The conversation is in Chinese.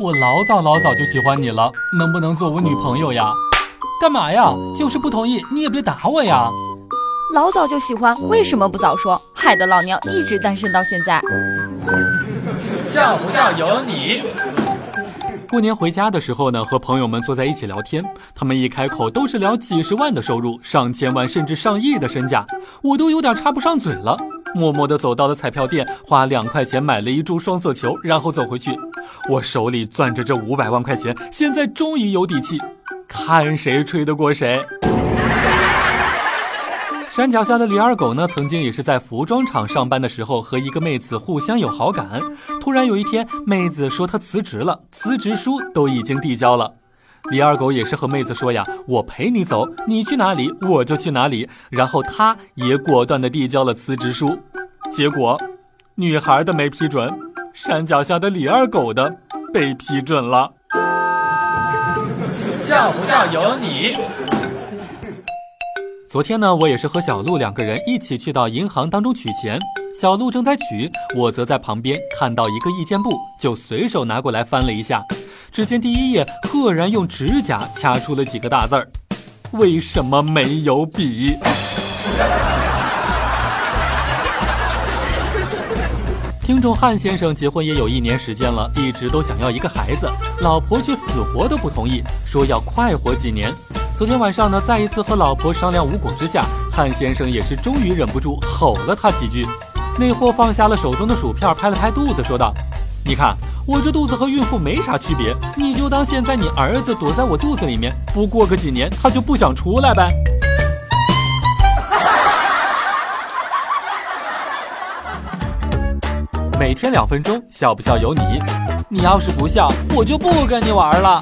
我老早老早就喜欢你了，能不能做我女朋友呀？干嘛呀？就是不同意，你也别打我呀。老早就喜欢，为什么不早说？害得老娘一直单身到现在。笑不笑由你。过年回家的时候呢，和朋友们坐在一起聊天，他们一开口都是聊几十万的收入、上千万甚至上亿的身价，我都有点插不上嘴了。默默地走到了彩票店，花两块钱买了一注双色球，然后走回去。我手里攥着这五百万块钱，现在终于有底气，看谁吹得过谁。山脚下的李二狗呢，曾经也是在服装厂上班的时候，和一个妹子互相有好感。突然有一天，妹子说她辞职了，辞职书都已经递交了。李二狗也是和妹子说呀：“我陪你走，你去哪里我就去哪里。”然后他也果断地递交了辞职书。结果，女孩的没批准，山脚下的李二狗的被批准了。笑不笑由你。昨天呢，我也是和小鹿两个人一起去到银行当中取钱。小鹿正在取，我则在旁边看到一个意见簿，就随手拿过来翻了一下。只见第一页赫然用指甲掐出了几个大字儿：“为什么没有笔？” 听众汉先生结婚也有一年时间了，一直都想要一个孩子，老婆却死活都不同意，说要快活几年。昨天晚上呢，再一次和老婆商量无果之下，汉先生也是终于忍不住吼了他几句。那货放下了手中的薯片，拍了拍肚子，说道：“你看我这肚子和孕妇没啥区别，你就当现在你儿子躲在我肚子里面，不过个几年他就不想出来呗。”每天两分钟，笑不笑由你。你要是不笑，我就不跟你玩了。